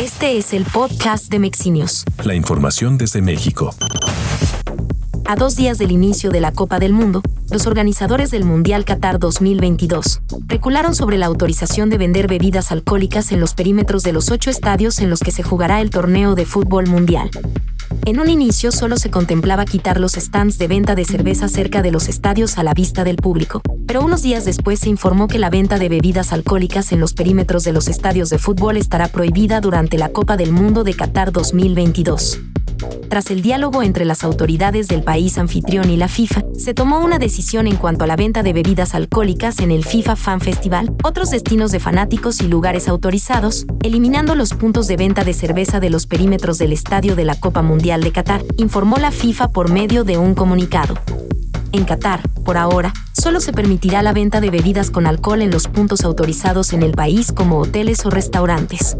Este es el podcast de Mexinios. La información desde México. A dos días del inicio de la Copa del Mundo, los organizadores del Mundial Qatar 2022 recularon sobre la autorización de vender bebidas alcohólicas en los perímetros de los ocho estadios en los que se jugará el torneo de fútbol mundial. En un inicio solo se contemplaba quitar los stands de venta de cerveza cerca de los estadios a la vista del público, pero unos días después se informó que la venta de bebidas alcohólicas en los perímetros de los estadios de fútbol estará prohibida durante la Copa del Mundo de Qatar 2022. Tras el diálogo entre las autoridades del país anfitrión y la FIFA, se tomó una decisión en cuanto a la venta de bebidas alcohólicas en el FIFA Fan Festival, otros destinos de fanáticos y lugares autorizados, eliminando los puntos de venta de cerveza de los perímetros del estadio de la Copa Mundial de Qatar, informó la FIFA por medio de un comunicado. En Qatar, por ahora, solo se permitirá la venta de bebidas con alcohol en los puntos autorizados en el país como hoteles o restaurantes.